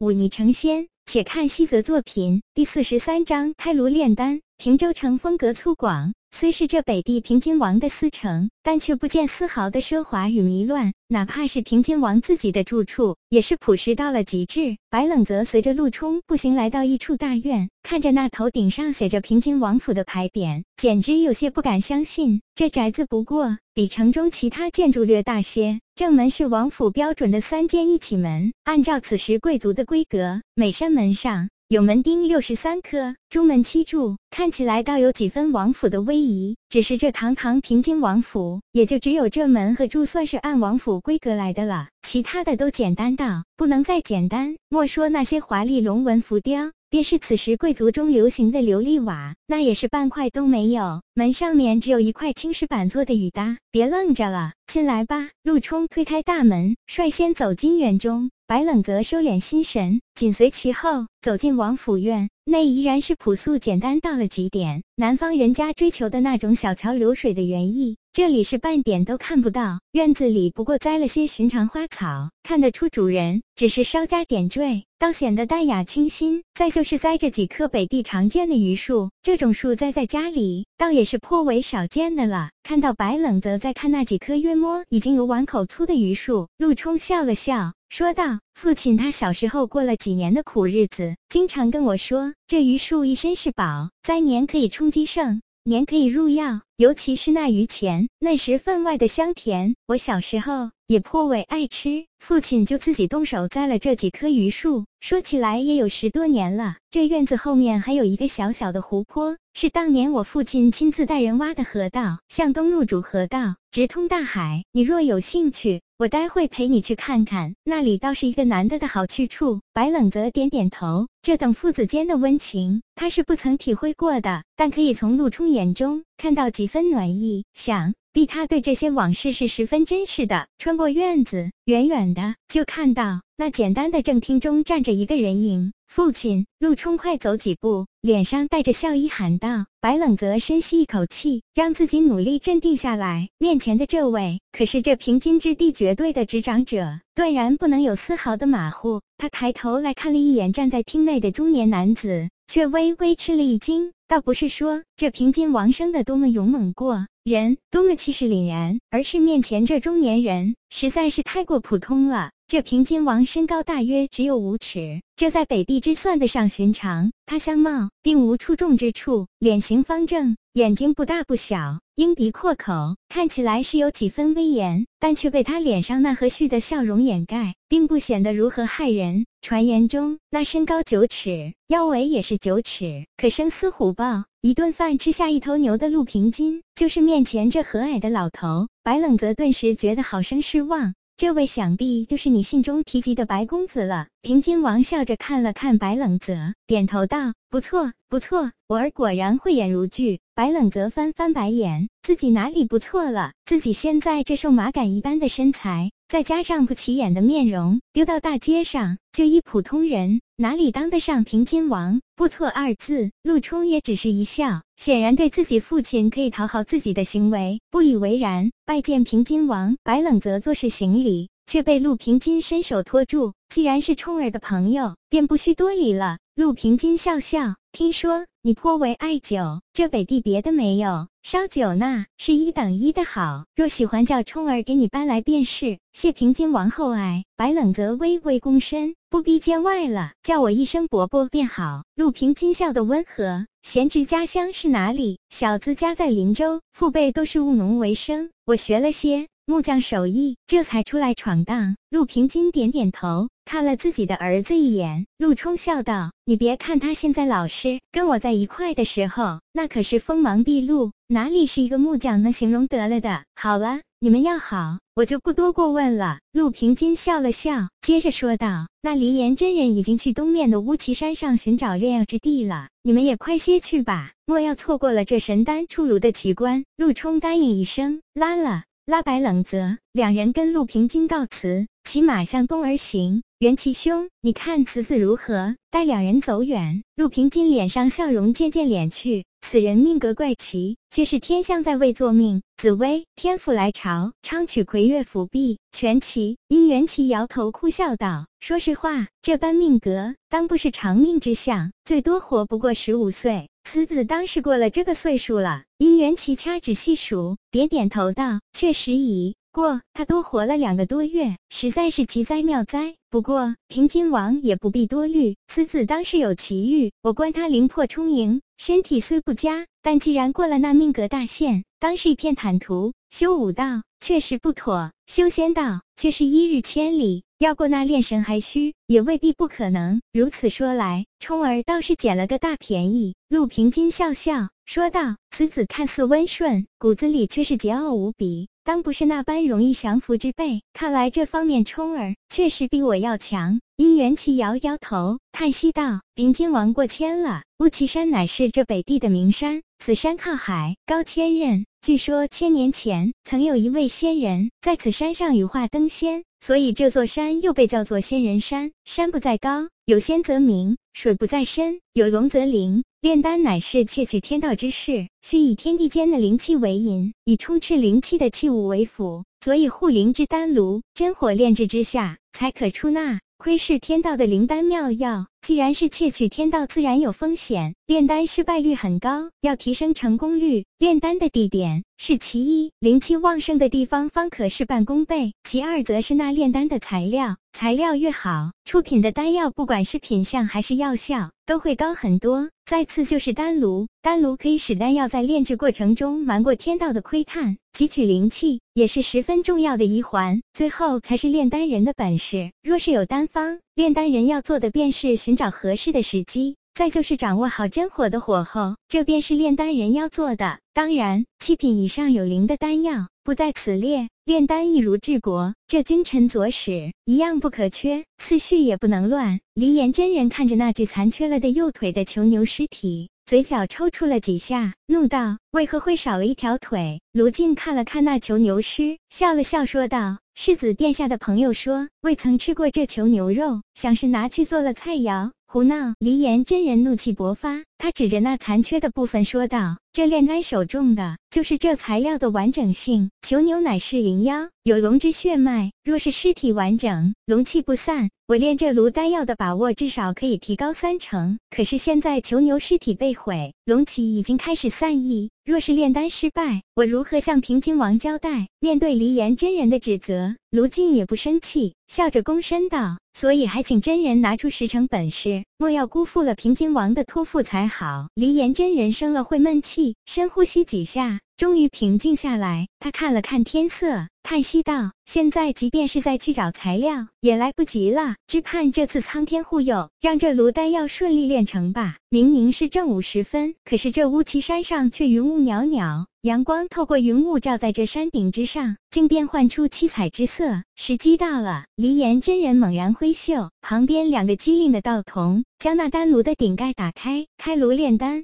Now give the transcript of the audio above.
舞霓成仙。且看西泽作品第四十三章开炉炼丹。平州城风格粗犷，虽是这北地平津王的私城，但却不见丝毫的奢华与迷乱。哪怕是平津王自己的住处，也是朴实到了极致。白冷则随着陆冲步行来到一处大院，看着那头顶上写着平津王府的牌匾，简直有些不敢相信。这宅子不过比城中其他建筑略大些，正门是王府标准的三间一起门，按照此时贵族的规格，每扇门上。有门钉六十三颗，朱门七柱，看起来倒有几分王府的威仪。只是这堂堂平津王府，也就只有这门和柱算是按王府规格来的了，其他的都简单到不能再简单。莫说那些华丽龙纹浮雕，便是此时贵族中流行的琉璃瓦，那也是半块都没有。门上面只有一块青石板做的雨搭。别愣着了，进来吧。陆冲推开大门，率先走进院中。白冷则收敛心神，紧随其后走进王府院内，依然是朴素简单到了极点。南方人家追求的那种小桥流水的园艺，这里是半点都看不到。院子里不过栽了些寻常花草，看得出主人只是稍加点缀，倒显得淡雅清新。再就是栽着几棵北地常见的榆树，这种树栽在家里，倒也是颇为少见的了。看到白冷则在看那几棵约摸已经有碗口粗的榆树，陆冲笑了笑。说道：“父亲他小时候过了几年的苦日子，经常跟我说，这榆树一身是宝，灾年可以充饥盛，年可以入药，尤其是那榆钱，那时分外的香甜。我小时候也颇为爱吃，父亲就自己动手栽了这几棵榆树。说起来也有十多年了。这院子后面还有一个小小的湖泊，是当年我父亲亲自带人挖的河道，向东入主河道，直通大海。你若有兴趣。”我待会陪你去看看，那里倒是一个难得的好去处。白冷泽点点头，这等父子间的温情，他是不曾体会过的，但可以从陆冲眼中看到几分暖意。想必他对这些往事是十分珍视的。穿过院子，远远的就看到那简单的正厅中站着一个人影。父亲陆冲快走几步，脸上带着笑意喊道：“白冷泽，深吸一口气，让自己努力镇定下来。面前的这位可是这平津之地绝对的执掌者，断然不能有丝毫的马虎。”他抬头来看了一眼站在厅内的中年男子，却微微吃了一惊。倒不是说这平津王生的多么勇猛过人，多么气势凛然，而是面前这中年人实在是太过普通了。这平津王身高大约只有五尺，这在北地之算得上寻常。他相貌并无出众之处，脸型方正，眼睛不大不小，鹰鼻阔口，看起来是有几分威严，但却被他脸上那和煦的笑容掩盖，并不显得如何骇人。传言中，那身高九尺，腰围也是九尺，可生撕虎豹，一顿饭吃下一头牛的陆平金，就是面前这和蔼的老头。白冷泽顿时觉得好生失望。这位想必就是你信中提及的白公子了。平津王笑着看了看白冷泽，点头道：“不错，不错，我儿果然慧眼如炬。”白冷泽翻翻白眼，自己哪里不错了？自己现在这瘦马杆一般的身材，再加上不起眼的面容，丢到大街上，就一普通人，哪里当得上平津王？不错二字，陆冲也只是一笑，显然对自己父亲可以讨好自己的行为不以为然。拜见平津王，白冷泽做事行礼，却被陆平津伸手托住。既然是冲儿的朋友，便不需多礼了。陆平津笑笑，听说。你颇为爱酒，这北地别的没有，烧酒那是一等一的好。若喜欢，叫冲儿给你搬来便是。谢平津王厚爱。白冷则微微躬身，不必见外了，叫我一声伯伯便好。陆平津笑得温和，贤侄家乡是哪里？小子家在林州，父辈都是务农为生，我学了些。木匠手艺，这才出来闯荡。陆平金点点头，看了自己的儿子一眼。陆冲笑道：“你别看他现在老实，跟我在一块的时候，那可是锋芒毕露，哪里是一个木匠能形容得了的？”好了，你们要好，我就不多过问了。陆平金笑了笑，接着说道：“那离岩真人已经去东面的乌岐山上寻找炼药之地了，你们也快些去吧，莫要错过了这神丹出炉的奇观。”陆冲答应一声，拉了。拉白冷泽两人跟陆平金告辞。骑马向东而行。元齐兄，你看此子如何？待两人走远，陆平金脸上笑容渐渐敛去。此人命格怪奇，却是天象在位作命。紫薇，天府来朝，昌曲魁月辅弼，全齐。因元齐摇头哭笑道：“说实话，这般命格，当不是长命之相，最多活不过十五岁。此子当是过了这个岁数了。”因元齐掐指细数，点点头道：“确实已。”过他多活了两个多月，实在是奇哉妙哉。不过平津王也不必多虑，此子当是有奇遇。我观他灵魄充盈，身体虽不佳，但既然过了那命格大限，当是一片坦途。修武道确实不妥，修仙道却是一日千里。要过那炼神还需，也未必不可能。如此说来，冲儿倒是捡了个大便宜。陆平金笑笑说道：“此子看似温顺，骨子里却是桀骜无比。”当不是那般容易降服之辈，看来这方面冲儿确实比我要强。因元齐摇摇头，叹息道：“平津王过谦了。乌岐山乃是这北地的名山，此山靠海，高千仞。据说千年前曾有一位仙人在此山上羽化登仙，所以这座山又被叫做仙人山。山不在高，有仙则名；水不在深，有龙则灵。”炼丹乃是窃取天道之事，需以天地间的灵气为引，以充斥灵气的器物为辅，所以护灵之丹炉，真火炼制之下，才可出纳。窥视天道的灵丹妙药，既然是窃取天道，自然有风险。炼丹失败率很高，要提升成功率，炼丹的地点是其一，灵气旺盛的地方方可事半功倍；其二，则是那炼丹的材料，材料越好，出品的丹药不管是品相还是药效，都会高很多。再次就是丹炉，丹炉可以使丹药在炼制过程中瞒过天道的窥探，汲取灵气，也是十分重要的一环。最后才是炼丹人的本事。若是有丹方，炼丹人要做的便是寻找合适的时机，再就是掌握好真火的火候，这便是炼丹人要做的。当然，七品以上有灵的丹药不在此列。炼丹一如治国，这君臣佐使一样不可缺，次序也不能乱。离岩真人看着那具残缺了的右腿的囚牛尸体，嘴角抽搐了几下，怒道：“为何会少了一条腿？”卢静看了看那囚牛尸，笑了笑说道：“世子殿下的朋友说，未曾吃过这囚牛肉，想是拿去做了菜肴。”胡闹！离岩真人怒气勃发，他指着那残缺的部分说道：“这炼丹手中的，就是这材料的完整性。囚牛乃是灵妖，有龙之血脉，若是尸体完整，龙气不散，我炼这炉丹药的把握至少可以提高三成。可是现在囚牛尸体被毁，龙气已经开始散逸。”若是炼丹失败，我如何向平津王交代？面对离岩真人的指责，卢静也不生气，笑着躬身道：“所以还请真人拿出十成本事，莫要辜负了平津王的托付才好。”离岩真人生了会闷气，深呼吸几下，终于平静下来。他看了看天色。叹息道：“现在即便是再去找材料，也来不及了。只盼这次苍天护佑，让这炉丹药顺利炼成吧。”明明是正午时分，可是这乌岐山上却云雾袅袅，阳光透过云雾照在这山顶之上，竟变幻出七彩之色。时机到了，离岩真人猛然挥袖，旁边两个机灵的道童将那丹炉的顶盖打开，开炉炼丹。